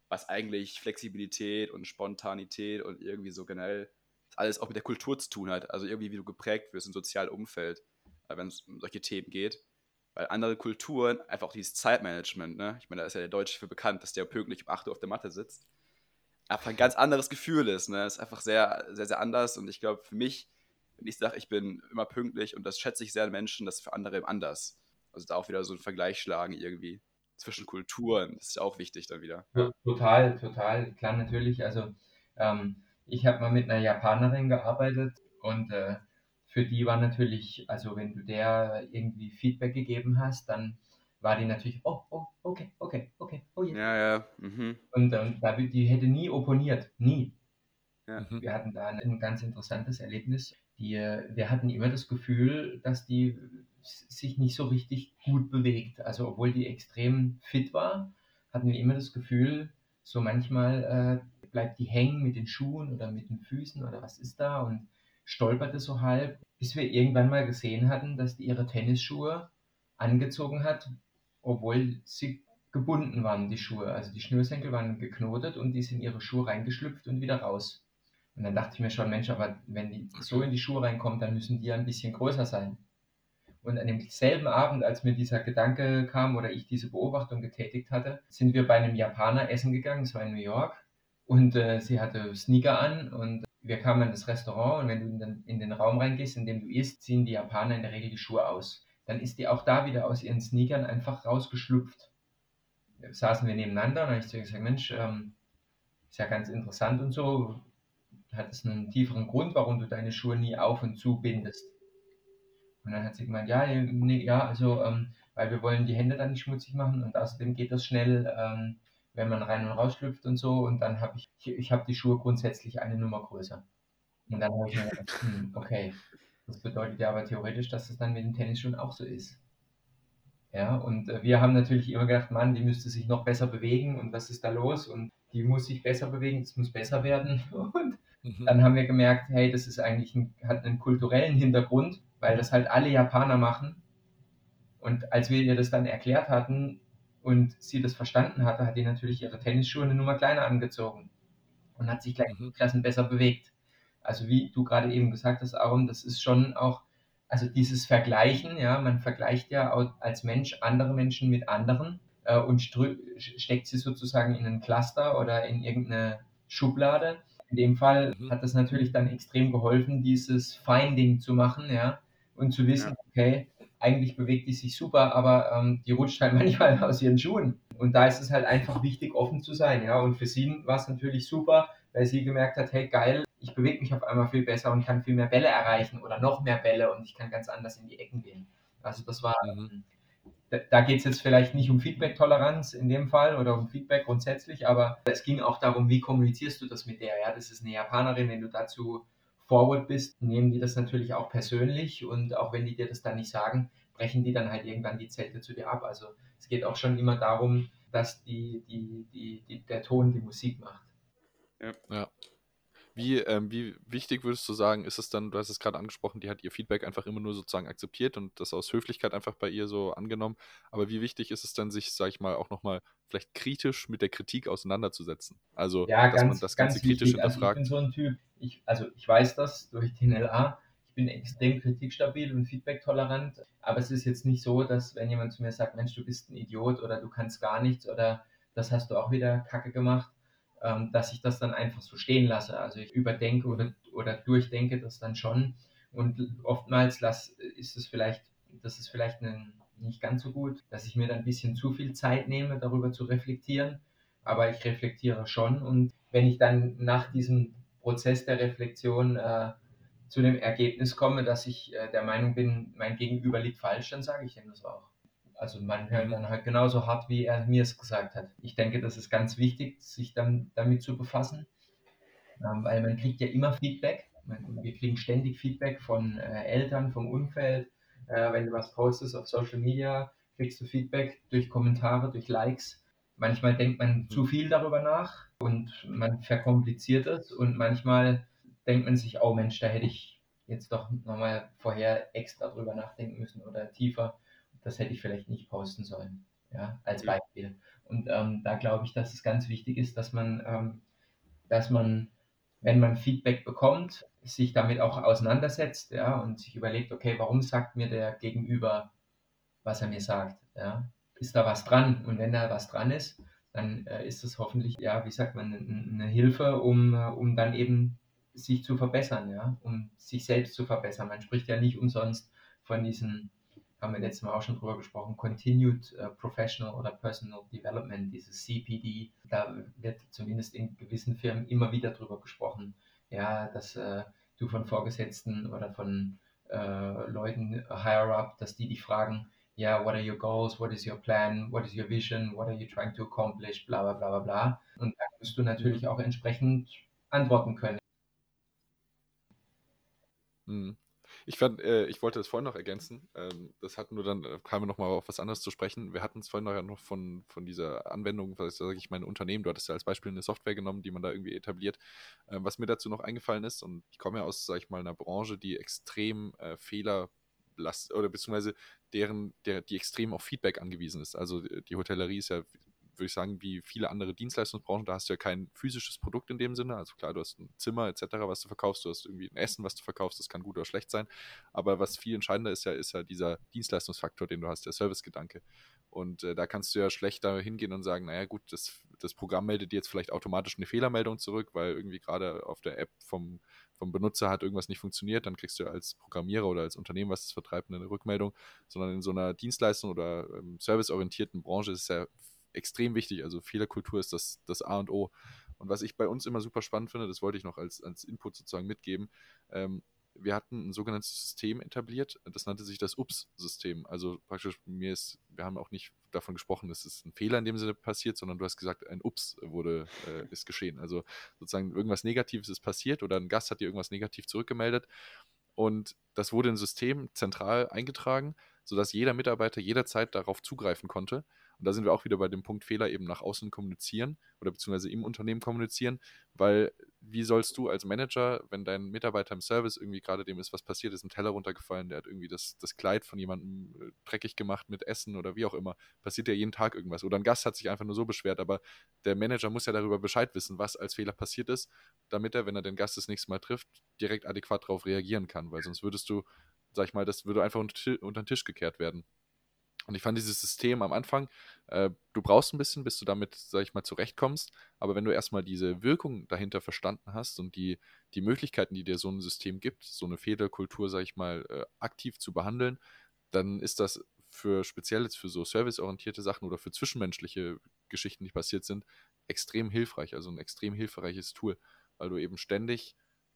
was eigentlich Flexibilität und Spontanität und irgendwie so generell alles auch mit der Kultur zu tun hat. Also irgendwie, wie du geprägt wirst im sozialen Umfeld, äh, wenn es um solche Themen geht. Weil andere Kulturen, einfach auch dieses Zeitmanagement, ne? Ich meine, da ist ja der Deutsche für bekannt, dass der pünktlich um 8 Uhr auf der Matte sitzt. Einfach ein ganz anderes Gefühl ist, ne? Ist einfach sehr, sehr, sehr anders. Und ich glaube, für mich, wenn ich sage, ich bin immer pünktlich und das schätze ich sehr an Menschen, das ist für andere anders. Also da auch wieder so ein Vergleich schlagen irgendwie zwischen Kulturen. Das ist auch wichtig dann wieder. Total, total. Klar, natürlich. Also ähm, ich habe mal mit einer Japanerin gearbeitet und äh, für die war natürlich, also wenn du der irgendwie Feedback gegeben hast, dann war die natürlich, oh, oh, okay, okay, okay, oh yeah. Ja, ja. Mhm. Und ähm, die hätte nie opponiert, nie. Ja. Mhm. Wir hatten da ein, ein, ganz interessantes Erlebnis. Die, wir hatten immer das Gefühl, dass die sich nicht so richtig gut bewegt. Also obwohl die extrem fit war, hatten wir immer das Gefühl, so manchmal äh, bleibt die hängen mit den Schuhen oder mit den Füßen oder was ist da und stolperte so halb, bis wir irgendwann mal gesehen hatten, dass die ihre Tennisschuhe angezogen hat, obwohl sie gebunden waren, die Schuhe. Also die Schnürsenkel waren geknotet und die ist in ihre Schuhe reingeschlüpft und wieder raus. Und dann dachte ich mir schon, Mensch, aber wenn die so in die Schuhe reinkommt, dann müssen die ja ein bisschen größer sein. Und an demselben Abend, als mir dieser Gedanke kam oder ich diese Beobachtung getätigt hatte, sind wir bei einem Japaner essen gegangen, es war in New York. Und äh, sie hatte Sneaker an und wir kamen in das Restaurant und wenn du in den, in den Raum reingehst, in dem du isst, ziehen die Japaner in der Regel die Schuhe aus. Dann ist die auch da wieder aus ihren Sneakern einfach rausgeschlüpft. Da saßen wir nebeneinander und habe ich zu ihr gesagt, Mensch, ähm, ist ja ganz interessant und so. Hat es einen tieferen Grund, warum du deine Schuhe nie auf und zu bindest? Und dann hat sie gemeint, ja, nee, ja, also, ähm, weil wir wollen die Hände dann nicht schmutzig machen und außerdem geht das schnell, ähm, wenn man rein und raus schlüpft und so. Und dann habe ich, ich, ich habe die Schuhe grundsätzlich eine Nummer größer. Und dann habe ich mir gedacht, hm, okay, das bedeutet ja aber theoretisch, dass das dann mit den Tennisschuhen auch so ist. Ja, und äh, wir haben natürlich immer gedacht, Mann, die müsste sich noch besser bewegen und was ist da los? Und die muss sich besser bewegen, das muss besser werden. Und mhm. dann haben wir gemerkt, hey, das ist eigentlich ein, hat einen kulturellen Hintergrund, weil das halt alle Japaner machen. Und als wir ihr das dann erklärt hatten, und sie das verstanden hatte, hat die natürlich ihre Tennisschuhe eine Nummer kleiner angezogen und hat sich gleich mhm. Klassen besser bewegt. Also wie du gerade eben gesagt hast, Aaron, das ist schon auch, also dieses Vergleichen, ja, man vergleicht ja als Mensch andere Menschen mit anderen äh, und steckt sie sozusagen in ein Cluster oder in irgendeine Schublade. In dem Fall mhm. hat das natürlich dann extrem geholfen, dieses Finding zu machen, ja, und zu wissen, ja. okay, eigentlich bewegt die sich super, aber ähm, die rutscht halt manchmal aus ihren Schuhen. Und da ist es halt einfach wichtig, offen zu sein. Ja? Und für sie war es natürlich super, weil sie gemerkt hat, hey geil, ich bewege mich auf einmal viel besser und kann viel mehr Bälle erreichen oder noch mehr Bälle und ich kann ganz anders in die Ecken gehen. Also das war, mhm. da, da geht es jetzt vielleicht nicht um Feedback-Toleranz in dem Fall oder um Feedback grundsätzlich, aber es ging auch darum, wie kommunizierst du das mit der? Ja, das ist eine Japanerin, wenn du dazu forward bist, nehmen die das natürlich auch persönlich und auch wenn die dir das dann nicht sagen, brechen die dann halt irgendwann die Zelte zu dir ab. Also es geht auch schon immer darum, dass die, die, die, die der Ton die Musik macht. Ja. ja. Wie, ähm, wie wichtig würdest du sagen, ist es dann, du hast es gerade angesprochen, die hat ihr Feedback einfach immer nur sozusagen akzeptiert und das aus Höflichkeit einfach bei ihr so angenommen. Aber wie wichtig ist es dann, sich, sag ich mal, auch nochmal vielleicht kritisch mit der Kritik auseinanderzusetzen? Also, ja, dass ganz, man das Ganze kritisch wichtig. hinterfragt. Also ich bin so ein Typ, ich, also ich weiß das durch den LA, ich bin extrem kritikstabil und feedbacktolerant, aber es ist jetzt nicht so, dass wenn jemand zu mir sagt, Mensch, du bist ein Idiot oder du kannst gar nichts oder das hast du auch wieder Kacke gemacht, ähm, dass ich das dann einfach so stehen lasse. Also ich überdenke oder, oder durchdenke das dann schon und oftmals lass, ist es vielleicht, das ist vielleicht ein, nicht ganz so gut, dass ich mir dann ein bisschen zu viel Zeit nehme, darüber zu reflektieren, aber ich reflektiere schon und wenn ich dann nach diesem Prozess der Reflexion äh, zu dem Ergebnis komme, dass ich äh, der Meinung bin, mein Gegenüber liegt falsch, dann sage ich ihm das auch. Also man hört mhm. dann halt genauso hart, wie er mir es gesagt hat. Ich denke, das ist ganz wichtig, sich dann damit zu befassen, ähm, weil man kriegt ja immer Feedback. Man, wir kriegen ständig Feedback von äh, Eltern, vom Umfeld. Äh, wenn du was postest auf Social Media, kriegst du Feedback durch Kommentare, durch Likes. Manchmal denkt man zu viel darüber nach und man verkompliziert es und manchmal denkt man sich, oh Mensch, da hätte ich jetzt doch nochmal vorher extra drüber nachdenken müssen oder tiefer. Das hätte ich vielleicht nicht posten sollen, ja, als Beispiel. Und ähm, da glaube ich, dass es ganz wichtig ist, dass man, ähm, dass man, wenn man Feedback bekommt, sich damit auch auseinandersetzt, ja, und sich überlegt, okay, warum sagt mir der Gegenüber, was er mir sagt, ja, ist da was dran? Und wenn da was dran ist, dann äh, ist das hoffentlich, ja, wie sagt man, eine Hilfe, um, um dann eben sich zu verbessern, ja, um sich selbst zu verbessern. Man spricht ja nicht umsonst von diesen, haben wir letztes Mal auch schon drüber gesprochen, Continued uh, Professional oder Personal Development, dieses CPD. Da wird zumindest in gewissen Firmen immer wieder drüber gesprochen, ja, dass äh, du von Vorgesetzten oder von äh, Leuten higher up, dass die dich fragen, ja, yeah, what are your goals, what is your plan, what is your vision, what are you trying to accomplish, bla bla bla bla bla. Und da musst du natürlich auch entsprechend antworten können. Mhm. Ich fand, äh, ich wollte das vorhin noch ergänzen. Ähm, das hatten nur dann, äh, kamen wir nochmal auf was anderes zu sprechen. Wir hatten es vorhin noch, ja noch von, von dieser Anwendung, was sage ich, mein Unternehmen, du hattest ja als Beispiel eine Software genommen, die man da irgendwie etabliert. Ähm, was mir dazu noch eingefallen ist, und ich komme ja aus, sage ich mal, einer Branche, die extrem äh, Fehler oder beziehungsweise deren, der, die extrem auf Feedback angewiesen ist. Also die Hotellerie ist ja würde ich sagen, wie viele andere Dienstleistungsbranchen, da hast du ja kein physisches Produkt in dem Sinne. Also klar, du hast ein Zimmer etc., was du verkaufst, du hast irgendwie ein Essen, was du verkaufst, das kann gut oder schlecht sein. Aber was viel entscheidender ist ja, ist ja dieser Dienstleistungsfaktor, den du hast, der Servicegedanke. Und äh, da kannst du ja schlecht da hingehen und sagen, naja gut, das, das Programm meldet dir jetzt vielleicht automatisch eine Fehlermeldung zurück, weil irgendwie gerade auf der App vom, vom Benutzer hat irgendwas nicht funktioniert, dann kriegst du als Programmierer oder als Unternehmen, was es vertreibt, eine Rückmeldung, sondern in so einer Dienstleistung oder ähm, serviceorientierten Branche ist es ja extrem wichtig. Also Fehlerkultur ist das, das A und O. Und was ich bei uns immer super spannend finde, das wollte ich noch als, als Input sozusagen mitgeben. Ähm, wir hatten ein sogenanntes System etabliert, das nannte sich das UPS-System. Also praktisch, mir ist, wir haben auch nicht davon gesprochen, dass es ein Fehler in dem Sinne passiert, sondern du hast gesagt, ein Ups wurde, äh, ist geschehen. Also sozusagen irgendwas Negatives ist passiert oder ein Gast hat dir irgendwas negativ zurückgemeldet. Und das wurde ein System zentral eingetragen, sodass jeder Mitarbeiter jederzeit darauf zugreifen konnte und da sind wir auch wieder bei dem Punkt Fehler eben nach außen kommunizieren oder beziehungsweise im Unternehmen kommunizieren, weil wie sollst du als Manager, wenn dein Mitarbeiter im Service irgendwie gerade dem ist was passiert, ist ein Teller runtergefallen, der hat irgendwie das, das Kleid von jemandem äh, dreckig gemacht mit Essen oder wie auch immer, passiert ja jeden Tag irgendwas. Oder ein Gast hat sich einfach nur so beschwert, aber der Manager muss ja darüber Bescheid wissen, was als Fehler passiert ist, damit er, wenn er den Gast das nächste Mal trifft, direkt adäquat darauf reagieren kann, weil sonst würdest du, sag ich mal, das würde einfach unter den Tisch gekehrt werden. Und ich fand dieses System am Anfang, äh, du brauchst ein bisschen, bis du damit, sag ich mal, zurechtkommst. Aber wenn du erstmal diese Wirkung dahinter verstanden hast und die, die Möglichkeiten, die dir so ein System gibt, so eine Fehlerkultur, sag ich mal, äh, aktiv zu behandeln, dann ist das für speziell jetzt für so serviceorientierte Sachen oder für zwischenmenschliche Geschichten, die passiert sind, extrem hilfreich. Also ein extrem hilfreiches Tool, weil du eben ständig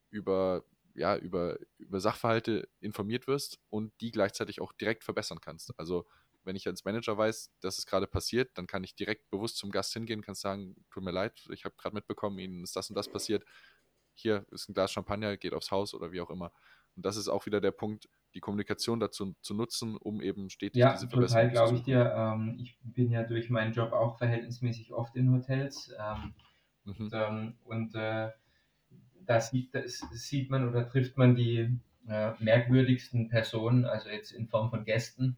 über ja, über, über Sachverhalte informiert wirst und die gleichzeitig auch direkt verbessern kannst. Also wenn ich als Manager weiß, dass es gerade passiert, dann kann ich direkt bewusst zum Gast hingehen, kann sagen, tut mir leid, ich habe gerade mitbekommen, Ihnen ist das und das passiert. Hier ist ein Glas Champagner, geht aufs Haus oder wie auch immer. Und das ist auch wieder der Punkt, die Kommunikation dazu zu nutzen, um eben stetig ja, diese Verbesserung total, glaube ich dir. Ähm, ich bin ja durch meinen Job auch verhältnismäßig oft in Hotels. Ähm, mhm. Und, ähm, und äh, da sieht, das sieht man oder trifft man die äh, merkwürdigsten Personen, also jetzt in Form von Gästen,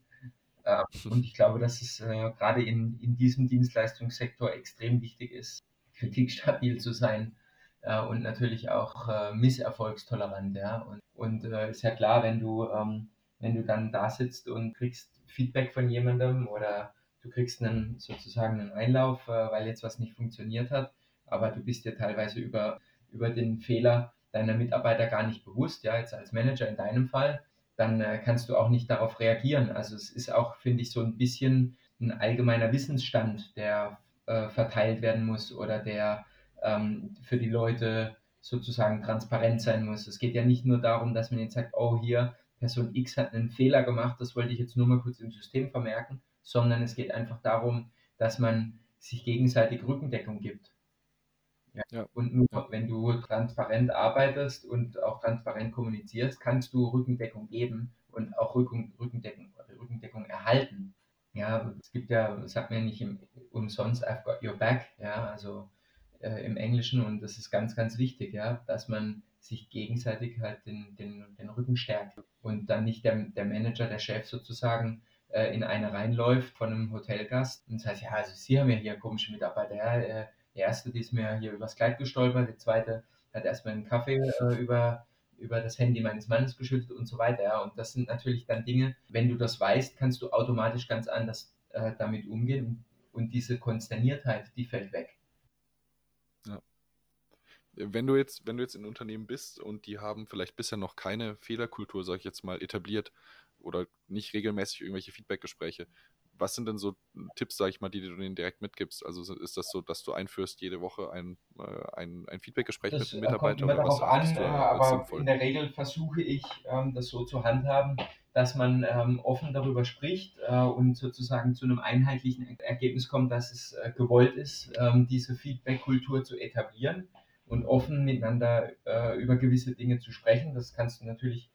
und ich glaube, dass es äh, gerade in, in diesem Dienstleistungssektor extrem wichtig ist, kritikstabil zu sein, äh, und natürlich auch äh, misserfolgstolerant. Und, und ist ja klar, wenn du, ähm, wenn du dann da sitzt und kriegst Feedback von jemandem oder du kriegst einen, sozusagen einen Einlauf, weil jetzt was nicht funktioniert hat, aber du bist dir teilweise über, über den Fehler deiner Mitarbeiter gar nicht bewusst, ja, jetzt als Manager in deinem Fall, dann äh, kannst du auch nicht darauf reagieren. Also es ist auch, finde ich, so ein bisschen ein allgemeiner Wissensstand, der äh, verteilt werden muss oder der ähm, für die Leute sozusagen transparent sein muss. Es geht ja nicht nur darum, dass man jetzt sagt, oh hier, Person X hat einen Fehler gemacht, das wollte ich jetzt nur mal kurz im System vermerken, sondern es geht einfach darum, dass man sich gegenseitig Rückendeckung gibt. Ja. Und nur wenn du transparent arbeitest und auch transparent kommunizierst, kannst du Rückendeckung geben und auch Rücken, Rückendeckung, Rückendeckung erhalten. Ja, es gibt ja, sagt man ja nicht im, umsonst, I've got your back, ja, also äh, im Englischen und das ist ganz, ganz wichtig, ja, dass man sich gegenseitig halt den, den, den Rücken stärkt und dann nicht der, der Manager, der Chef sozusagen äh, in eine reinläuft von einem Hotelgast und sagt, ja, also Sie haben ja hier komische Mitarbeiter, ja, äh, der erste, die ist mir hier übers Kleid gestolpert, der zweite hat erstmal einen Kaffee äh, über, über das Handy meines Mannes geschüttet und so weiter. Ja. Und das sind natürlich dann Dinge, wenn du das weißt, kannst du automatisch ganz anders äh, damit umgehen und diese Konsterniertheit, die fällt weg. Ja. Wenn du jetzt, wenn du jetzt in Unternehmen bist und die haben vielleicht bisher noch keine Fehlerkultur, sag ich jetzt mal, etabliert oder nicht regelmäßig irgendwelche Feedbackgespräche, was sind denn so Tipps, sag ich mal, die du denen direkt mitgibst? Also ist das so, dass du einführst jede Woche ein, äh, ein, ein Feedbackgespräch mit dem Mitarbeiter? Kommt immer darauf an, du, äh, aber sinnvoll? in der Regel versuche ich, ähm, das so zu handhaben, dass man ähm, offen darüber spricht äh, und sozusagen zu einem einheitlichen Ergebnis kommt, dass es gewollt ist, ähm, diese Feedback-Kultur zu etablieren und offen miteinander über gewisse Dinge zu sprechen. Das kannst du natürlich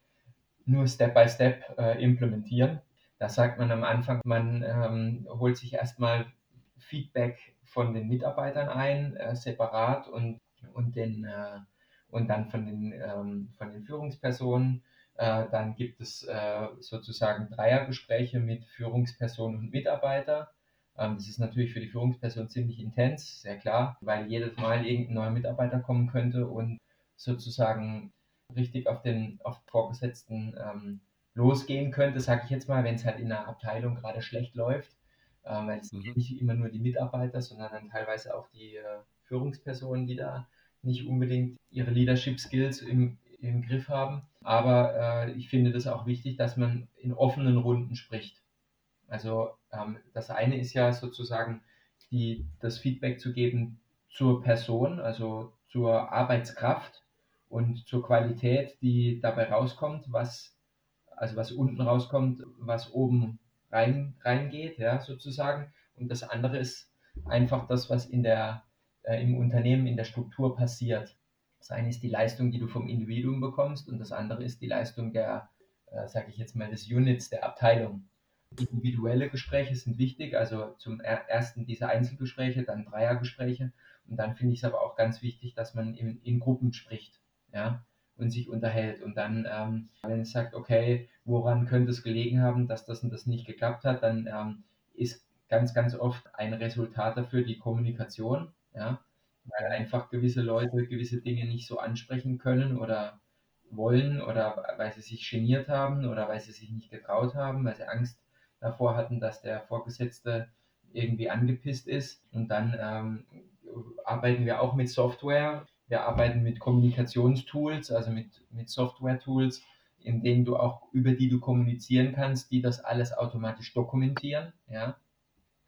nur Step by Step implementieren. Da sagt man am Anfang, man ähm, holt sich erstmal Feedback von den Mitarbeitern ein, äh, separat und, und, den, äh, und dann von den, ähm, von den Führungspersonen. Äh, dann gibt es äh, sozusagen Dreiergespräche mit Führungspersonen und Mitarbeiter. Ähm, das ist natürlich für die Führungsperson ziemlich intens, sehr klar, weil jedes Mal irgendein neuer Mitarbeiter kommen könnte und sozusagen richtig auf den auf Vorgesetzten ähm, losgehen könnte, sage ich jetzt mal, wenn es halt in der Abteilung gerade schlecht läuft, äh, weil es mhm. nicht immer nur die Mitarbeiter, sondern dann teilweise auch die äh, Führungspersonen, die da nicht unbedingt ihre Leadership Skills im, im Griff haben. Aber äh, ich finde das auch wichtig, dass man in offenen Runden spricht. Also ähm, das eine ist ja sozusagen die, das Feedback zu geben zur Person, also zur Arbeitskraft und zur Qualität, die dabei rauskommt, was also was unten rauskommt, was oben rein, reingeht, ja, sozusagen. Und das andere ist einfach das, was in der, äh, im Unternehmen, in der Struktur passiert. Das eine ist die Leistung, die du vom Individuum bekommst und das andere ist die Leistung der, äh, sage ich jetzt mal, des Units, der Abteilung. Individuelle Gespräche sind wichtig, also zum ersten diese Einzelgespräche, dann Dreiergespräche und dann finde ich es aber auch ganz wichtig, dass man in, in Gruppen spricht. Ja? Und sich unterhält. Und dann, ähm, wenn es sagt, okay, woran könnte es gelegen haben, dass das und das nicht geklappt hat, dann ähm, ist ganz, ganz oft ein Resultat dafür die Kommunikation, ja, weil einfach gewisse Leute gewisse Dinge nicht so ansprechen können oder wollen oder weil sie sich geniert haben oder weil sie sich nicht getraut haben, weil sie Angst davor hatten, dass der Vorgesetzte irgendwie angepisst ist. Und dann ähm, arbeiten wir auch mit Software, wir arbeiten mit Kommunikationstools, also mit, mit Software-Tools, in denen du auch, über die du kommunizieren kannst, die das alles automatisch dokumentieren, ja,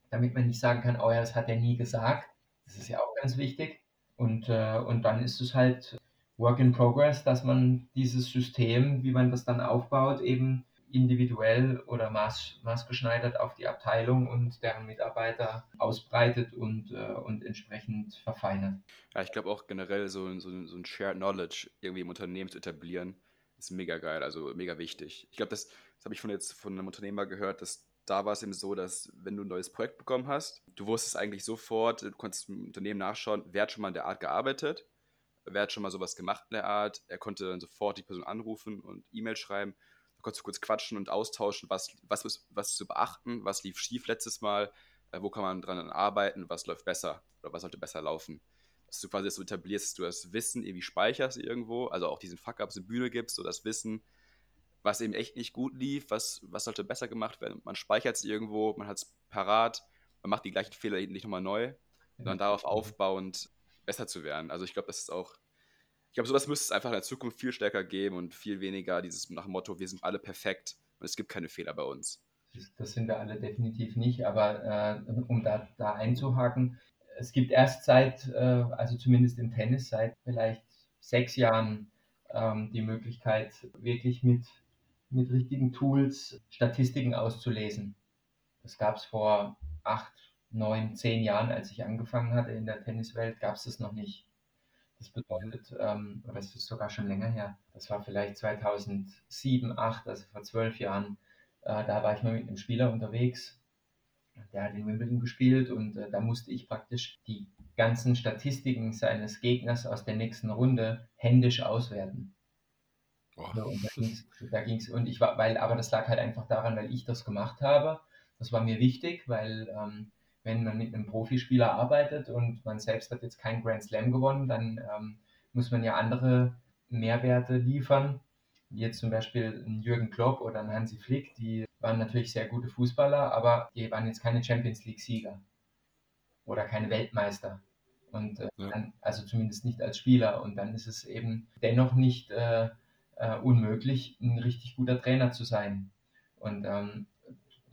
damit man nicht sagen kann, oh ja, das hat er nie gesagt. Das ist ja auch ganz wichtig. Und, äh, und dann ist es halt Work in Progress, dass man dieses System, wie man das dann aufbaut, eben individuell oder maß, maßgeschneidert auf die Abteilung und deren Mitarbeiter ausbreitet und, äh, und entsprechend verfeinert. Ja, ich glaube auch generell so, so, so ein Shared Knowledge irgendwie im Unternehmen zu etablieren, ist mega geil, also mega wichtig. Ich glaube, das, das habe ich von jetzt von einem Unternehmer gehört, dass da war es eben so, dass wenn du ein neues Projekt bekommen hast, du wusstest eigentlich sofort, du konntest im Unternehmen nachschauen, wer hat schon mal in der Art gearbeitet, wer hat schon mal sowas gemacht in der Art. Er konnte dann sofort die Person anrufen und E-Mail schreiben kurz, kurz quatschen und austauschen, was, was, was zu beachten, was lief schief letztes Mal, äh, wo kann man dran arbeiten, was läuft besser oder was sollte besser laufen. dass du quasi das so etablierst, dass du das Wissen irgendwie speicherst irgendwo, also auch diesen Fuck-Ups eine Bühne gibst, so das Wissen, was eben echt nicht gut lief, was, was sollte besser gemacht werden. Man speichert es irgendwo, man hat es parat, man macht die gleichen Fehler nicht nochmal neu, sondern darauf aufbauend besser zu werden. Also ich glaube, das ist auch, ich glaube, sowas müsste es einfach in der Zukunft viel stärker geben und viel weniger dieses nach dem Motto, wir sind alle perfekt und es gibt keine Fehler bei uns. Das sind wir alle definitiv nicht, aber äh, um da, da einzuhaken, es gibt erst seit, äh, also zumindest im Tennis, seit vielleicht sechs Jahren ähm, die Möglichkeit, wirklich mit, mit richtigen Tools Statistiken auszulesen. Das gab es vor acht, neun, zehn Jahren, als ich angefangen hatte in der Tenniswelt, gab es das noch nicht. Das bedeutet, ähm, oder es ist sogar schon länger her, das war vielleicht 2007, 2008, also vor zwölf Jahren, äh, da war ich mal mit einem Spieler unterwegs, der hat in Wimbledon gespielt und äh, da musste ich praktisch die ganzen Statistiken seines Gegners aus der nächsten Runde händisch auswerten. So, und da ging's, und ich war, weil, aber das lag halt einfach daran, weil ich das gemacht habe. Das war mir wichtig, weil ähm, wenn man mit einem Profispieler arbeitet und man selbst hat jetzt keinen Grand Slam gewonnen, dann ähm, muss man ja andere Mehrwerte liefern, wie jetzt zum Beispiel ein Jürgen Klopp oder ein Hansi Flick, die waren natürlich sehr gute Fußballer, aber die waren jetzt keine Champions League-Sieger oder keine Weltmeister. Und äh, ja. dann, also zumindest nicht als Spieler. Und dann ist es eben dennoch nicht äh, äh, unmöglich, ein richtig guter Trainer zu sein. Und ähm,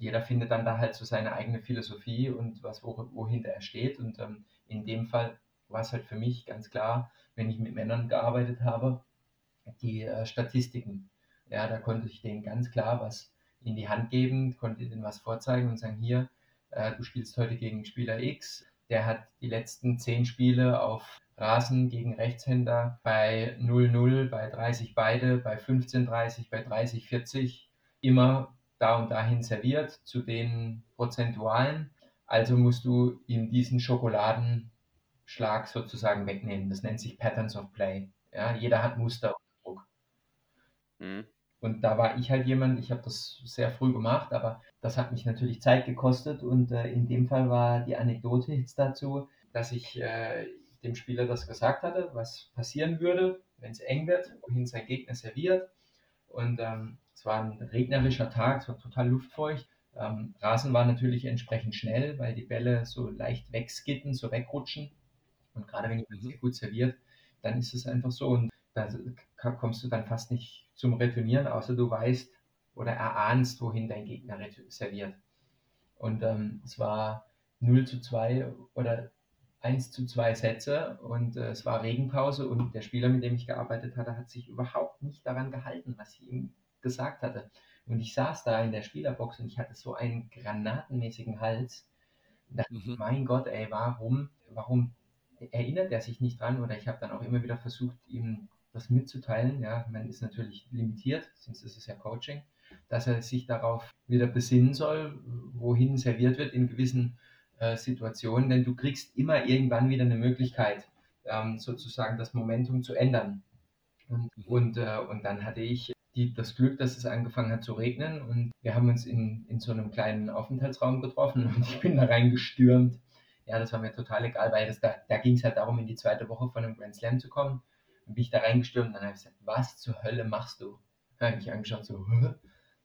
jeder findet dann da halt so seine eigene Philosophie und was, wo, wohinter er steht. Und ähm, in dem Fall war es halt für mich ganz klar, wenn ich mit Männern gearbeitet habe, die äh, Statistiken. Ja, da konnte ich denen ganz klar was in die Hand geben, konnte denen was vorzeigen und sagen, hier, äh, du spielst heute gegen Spieler X, der hat die letzten zehn Spiele auf Rasen gegen Rechtshänder bei 0-0, bei 30 beide, bei 15-30, bei 30-40 immer da und dahin serviert zu den Prozentualen. Also musst du ihm diesen Schokoladenschlag sozusagen wegnehmen. Das nennt sich Patterns of Play. Ja, jeder hat Muster und Druck. Mhm. Und da war ich halt jemand, ich habe das sehr früh gemacht, aber das hat mich natürlich Zeit gekostet. Und äh, in dem Fall war die Anekdote jetzt dazu, dass ich äh, dem Spieler das gesagt hatte, was passieren würde, wenn es eng wird, wohin sein Gegner serviert. Und ähm, es war ein regnerischer Tag, es war total luftfeucht. Ähm, Rasen war natürlich entsprechend schnell, weil die Bälle so leicht wegskitten, so wegrutschen. Und gerade wenn jemand mhm. sehr gut serviert, dann ist es einfach so. Und da kommst du dann fast nicht zum Retournieren, außer du weißt oder erahnst, wohin dein Gegner serviert. Und ähm, es war 0 zu 2 oder 1 zu 2 Sätze und äh, es war Regenpause und der Spieler, mit dem ich gearbeitet hatte, hat sich überhaupt nicht daran gehalten, was ich ihm gesagt hatte. Und ich saß da in der Spielerbox und ich hatte so einen granatenmäßigen Hals. Und dachte, mhm. mein Gott, ey, warum, warum erinnert er sich nicht dran? Oder ich habe dann auch immer wieder versucht, ihm das mitzuteilen. Ja, man ist natürlich limitiert, sonst ist es ja Coaching, dass er sich darauf wieder besinnen soll, wohin serviert wird in gewissen äh, Situationen, denn du kriegst immer irgendwann wieder eine Möglichkeit, ähm, sozusagen das Momentum zu ändern. Und, und, äh, und dann hatte ich die, das Glück, dass es angefangen hat zu regnen und wir haben uns in, in so einem kleinen Aufenthaltsraum getroffen und ich bin da reingestürmt. Ja, das war mir total egal, weil das, da, da ging es halt darum, in die zweite Woche von einem Grand Slam zu kommen. Und bin ich da reingestürmt und dann habe ich gesagt, was zur Hölle machst du? Dann habe ich mich angeschaut, so,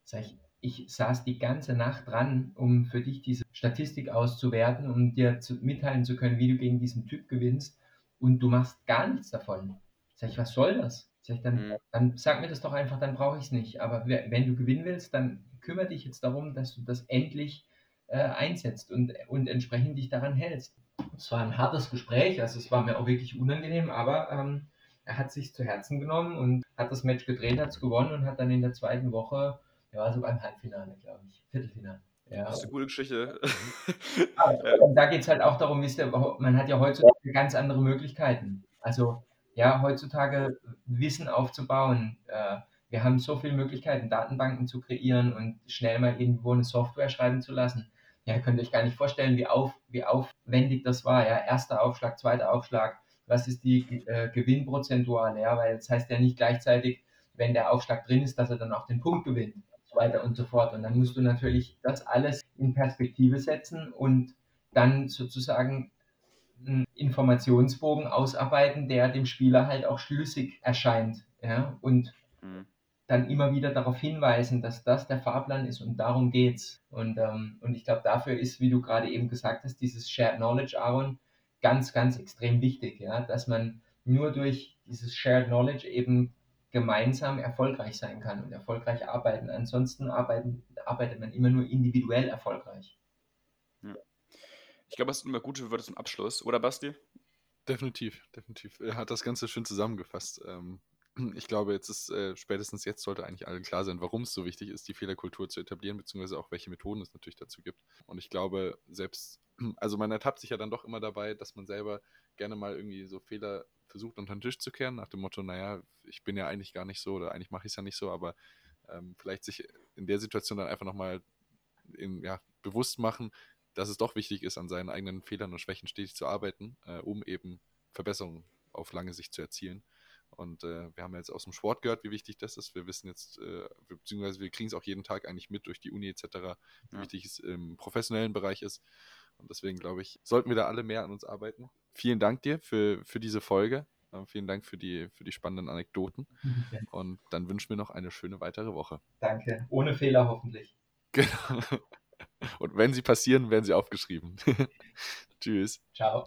sag ich, ich saß die ganze Nacht dran, um für dich diese Statistik auszuwerten, um dir zu, mitteilen zu können, wie du gegen diesen Typ gewinnst und du machst gar nichts davon. Sag ich, was soll das? Sag ich, dann, mhm. dann sag mir das doch einfach, dann brauche ich es nicht. Aber wenn du gewinnen willst, dann kümmere dich jetzt darum, dass du das endlich äh, einsetzt und, und entsprechend dich daran hältst. Es war ein hartes Gespräch, also es war mir auch wirklich unangenehm, aber ähm, er hat sich zu Herzen genommen und hat das Match gedreht, hat es gewonnen und hat dann in der zweiten Woche, er war sogar im Halbfinale, glaube ich, Viertelfinale. Ja. Das ist eine gute Geschichte. ja. Und da geht es halt auch darum, wisst ihr, man hat ja heutzutage ganz andere Möglichkeiten. Also ja, heutzutage Wissen aufzubauen. Äh, wir haben so viele Möglichkeiten, Datenbanken zu kreieren und schnell mal irgendwo eine Software schreiben zu lassen. Ja, ihr könnt euch gar nicht vorstellen, wie, auf, wie aufwendig das war. Ja, erster Aufschlag, zweiter Aufschlag, was ist die äh, Gewinnprozentuale? Ja, weil das heißt ja nicht gleichzeitig, wenn der Aufschlag drin ist, dass er dann auch den Punkt gewinnt so weiter und so fort. Und dann musst du natürlich das alles in Perspektive setzen und dann sozusagen einen Informationsbogen ausarbeiten, der dem Spieler halt auch schlüssig erscheint. Ja? Und mhm. dann immer wieder darauf hinweisen, dass das der Fahrplan ist und darum geht's. Und, ähm, und ich glaube, dafür ist, wie du gerade eben gesagt hast, dieses Shared Knowledge, Aaron, ganz, ganz extrem wichtig, ja? dass man nur durch dieses Shared Knowledge eben gemeinsam erfolgreich sein kann und erfolgreich arbeiten. Ansonsten arbeiten, arbeitet man immer nur individuell erfolgreich. Ich glaube, das sind immer gute Wörter zum Abschluss, oder Basti? Definitiv, definitiv. Er hat das Ganze schön zusammengefasst. Ähm, ich glaube, jetzt ist äh, spätestens jetzt sollte eigentlich allen klar sein, warum es so wichtig ist, die Fehlerkultur zu etablieren, beziehungsweise auch welche Methoden es natürlich dazu gibt. Und ich glaube, selbst, also man ertappt sich ja dann doch immer dabei, dass man selber gerne mal irgendwie so Fehler versucht, unter den Tisch zu kehren, nach dem Motto, naja, ich bin ja eigentlich gar nicht so oder eigentlich mache ich es ja nicht so, aber ähm, vielleicht sich in der Situation dann einfach nochmal ja, bewusst machen, dass es doch wichtig ist, an seinen eigenen Fehlern und Schwächen stetig zu arbeiten, äh, um eben Verbesserungen auf lange Sicht zu erzielen. Und äh, wir haben jetzt aus dem Sport gehört, wie wichtig das ist. Wir wissen jetzt, äh, beziehungsweise wir kriegen es auch jeden Tag eigentlich mit durch die Uni etc., wie ja. wichtig es im professionellen Bereich ist. Und deswegen glaube ich, sollten wir da alle mehr an uns arbeiten. Vielen Dank dir für, für diese Folge. Äh, vielen Dank für die, für die spannenden Anekdoten. Und dann wünschen wir noch eine schöne weitere Woche. Danke. Ohne Fehler hoffentlich. Genau. Und wenn sie passieren, werden sie aufgeschrieben. Tschüss. Ciao.